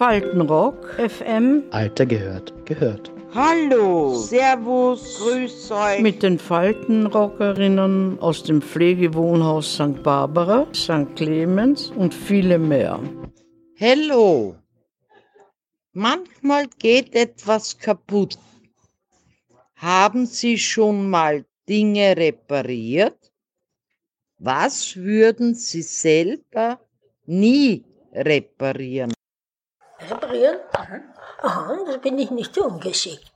Faltenrock FM. Alter gehört, gehört. Hallo, Servus, Grüß euch. Mit den Faltenrockerinnen aus dem Pflegewohnhaus St. Barbara, St. Clemens und viele mehr. Hallo. Manchmal geht etwas kaputt. Haben Sie schon mal Dinge repariert? Was würden Sie selber nie reparieren? Reparieren? Aha, da bin ich nicht so ungeschickt.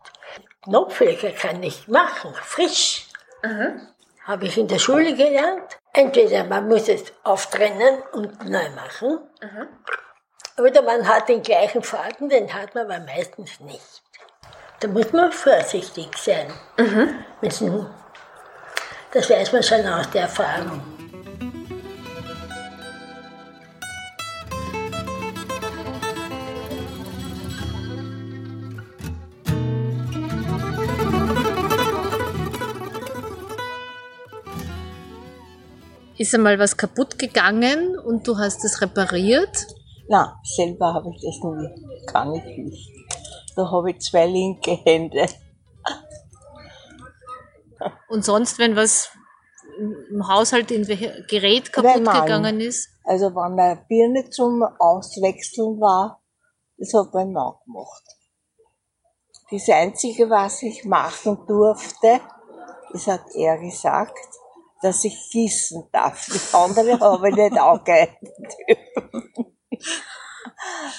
Knopfleger kann ich machen, frisch. Habe ich in der Schule gelernt. Entweder man muss es auftrennen und neu machen. Oder man hat den gleichen Faden, den hat man aber meistens nicht. Da muss man vorsichtig sein. Müssen- Das weiß man schon aus der Erfahrung. Ist einmal was kaputt gegangen und du hast es repariert? Na, selber habe ich das nie. Kann ich nicht. Da habe ich zwei linke Hände. Und sonst, wenn was im Haushalt in Gerät kaputt Mann. gegangen ist? Also wenn eine Birne zum Auswechseln war, das hat mein Mann gemacht. Das Einzige, was ich machen durfte, das hat er gesagt, dass ich gießen darf. Das andere habe ich nicht dürfen.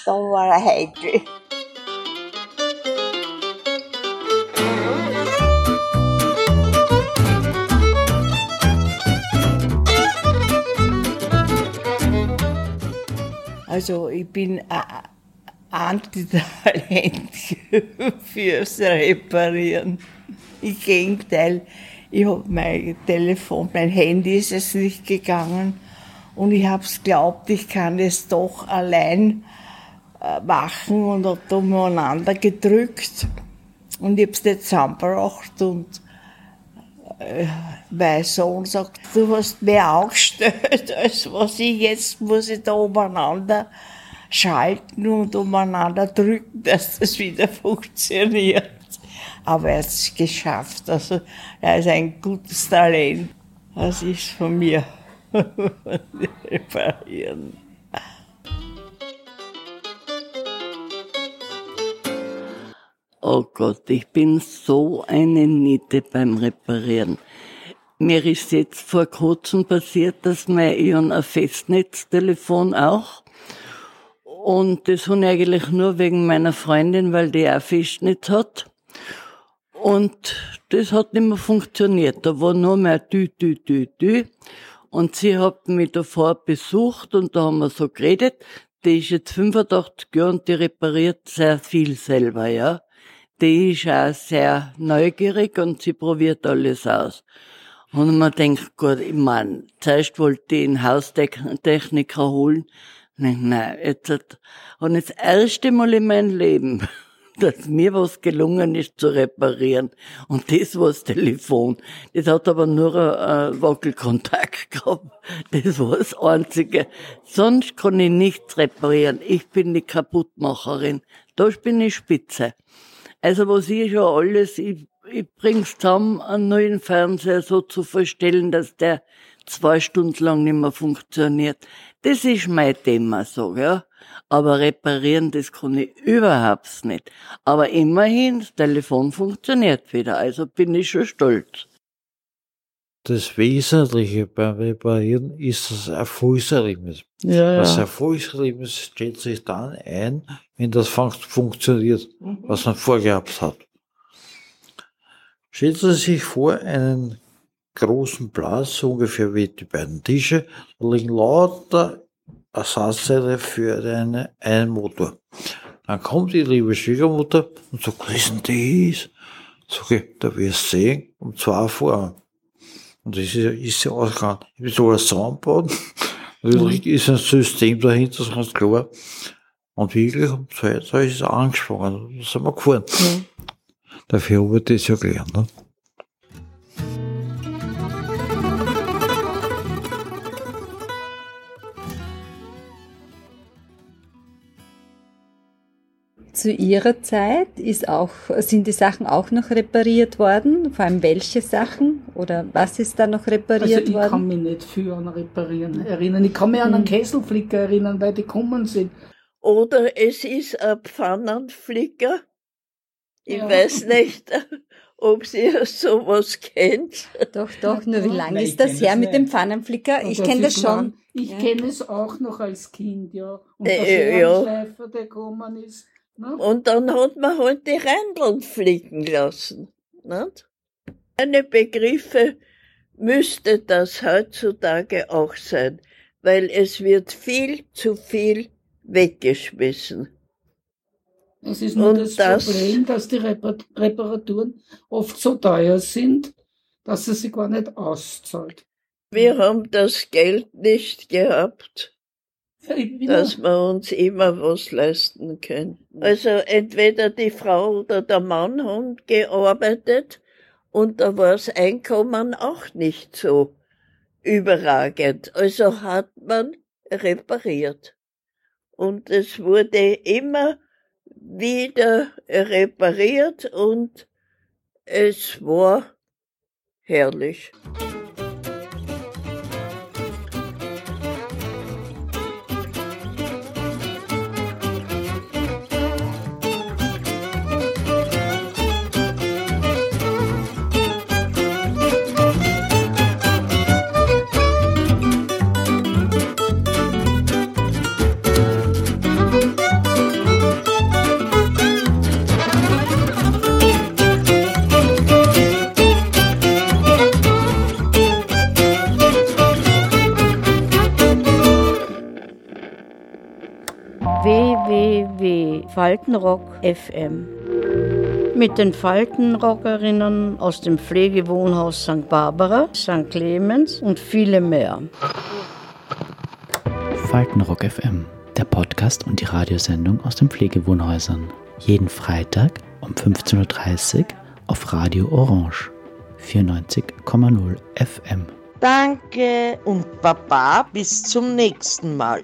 Da war er heikel. Also ich bin a- Antitalent fürs Reparieren. Im Gegenteil, ich habe mein Telefon, mein Handy ist es nicht gegangen und ich habe es glaubt, ich kann es doch allein äh, machen und habe da umeinander gedrückt und ich habe es nicht zusammengebracht und äh, mein Sohn sagt, du hast mehr angestellt, als was ich jetzt muss ich da umeinander schalten und umeinander drücken, dass das wieder funktioniert. Aber er hat es geschafft. Also er ist ein gutes Talent. Das ist von mir. Reparieren. Oh Gott, ich bin so eine Niete beim Reparieren. Mir ist jetzt vor kurzem passiert, dass mein Ion ein Festnetztelefon auch. Und das habe ich eigentlich nur wegen meiner Freundin, weil die auch Festnetz hat. Und das hat nicht mehr funktioniert. Da war nur mehr Dü, Dü, Dü, Dü. Und sie hat mich davor besucht und da haben wir so geredet. Die ist jetzt 85 Jahre und die repariert sehr viel selber, ja. Die ist auch sehr neugierig und sie probiert alles aus. Und man denkt, gut, ich mein, zuerst wollte ich einen Haustechniker holen. Nein, nein, jetzt hat, und das erste Mal in meinem Leben, dass mir was gelungen ist zu reparieren. Und das war das Telefon. Das hat aber nur einen Wackelkontakt gehabt. Das war das Einzige. Sonst kann ich nichts reparieren. Ich bin die Kaputtmacherin. Da bin ich spitze. Also was ich schon alles, ich, ich bring's zusammen, einen neuen Fernseher so zu verstellen, dass der zwei Stunden lang nicht mehr funktioniert. Das ist mein Thema so, ja. Aber reparieren, das kann ich überhaupt nicht. Aber immerhin, das Telefon funktioniert wieder, also bin ich schon stolz. Das Wesentliche beim Reparieren ist das Erfolgserlebnis. Ja, Das ja. Erfolgserlebnis stellt sich dann ein, wenn das fun- funktioniert, was man vorgehabt hat. Stellen Sie sich vor, einen großen Platz, so ungefähr wie die beiden Tische, da liegen lauter Ersatzteile für eine, einen Motor. Dann kommt die liebe Schwiegermutter und sagt, was ist denn das? Sag ich, da wirst du sehen, um zwei vor. Und das ist, ja- ist ja ausgegangen. Ich habe das alles zusammengebaut. Natürlich ist ein System dahinter, das ist ganz klar. Und wirklich um zwei, da ist es angesprungen. Da sind wir gefahren. Dafür habe ich das ja gelernt. Ne? Zu Ihrer Zeit ist auch, sind die Sachen auch noch repariert worden? Vor allem welche Sachen? Oder was ist da noch repariert also ich worden? Ich kann mich nicht viel an Reparieren erinnern. Ich kann mich an einen hm. Kesselflicker erinnern, weil die gekommen sind. Oder es ist ein Pfannenflicker. Ich ja. weiß nicht, ob Sie sowas kennt. Doch, doch, nur wie lange ist das her mit dem Pfannenflicker? Ich kenne das schon. Ich ja. kenne es auch noch als Kind, ja. Und der äh, ja. der gekommen ist. Ne? Und dann hat man halt die Rändeln flicken lassen. Nicht? Meine Begriffe müsste das heutzutage auch sein, weil es wird viel zu viel weggeschmissen. Es ist nur das, das, Problem, dass die Reparaturen oft so teuer sind, dass es sich gar nicht auszahlt. Wir haben das Geld nicht gehabt, dass wir uns immer was leisten können. Also entweder die Frau oder der Mann haben gearbeitet und da war das Einkommen auch nicht so überragend. Also hat man repariert. Und es wurde immer wieder repariert und es war herrlich. Faltenrock FM. Mit den Faltenrockerinnen aus dem Pflegewohnhaus St. Barbara, St. Clemens und viele mehr. Faltenrock FM, der Podcast und die Radiosendung aus den Pflegewohnhäusern. Jeden Freitag um 15.30 Uhr auf Radio Orange 94,0 FM. Danke und Baba bis zum nächsten Mal.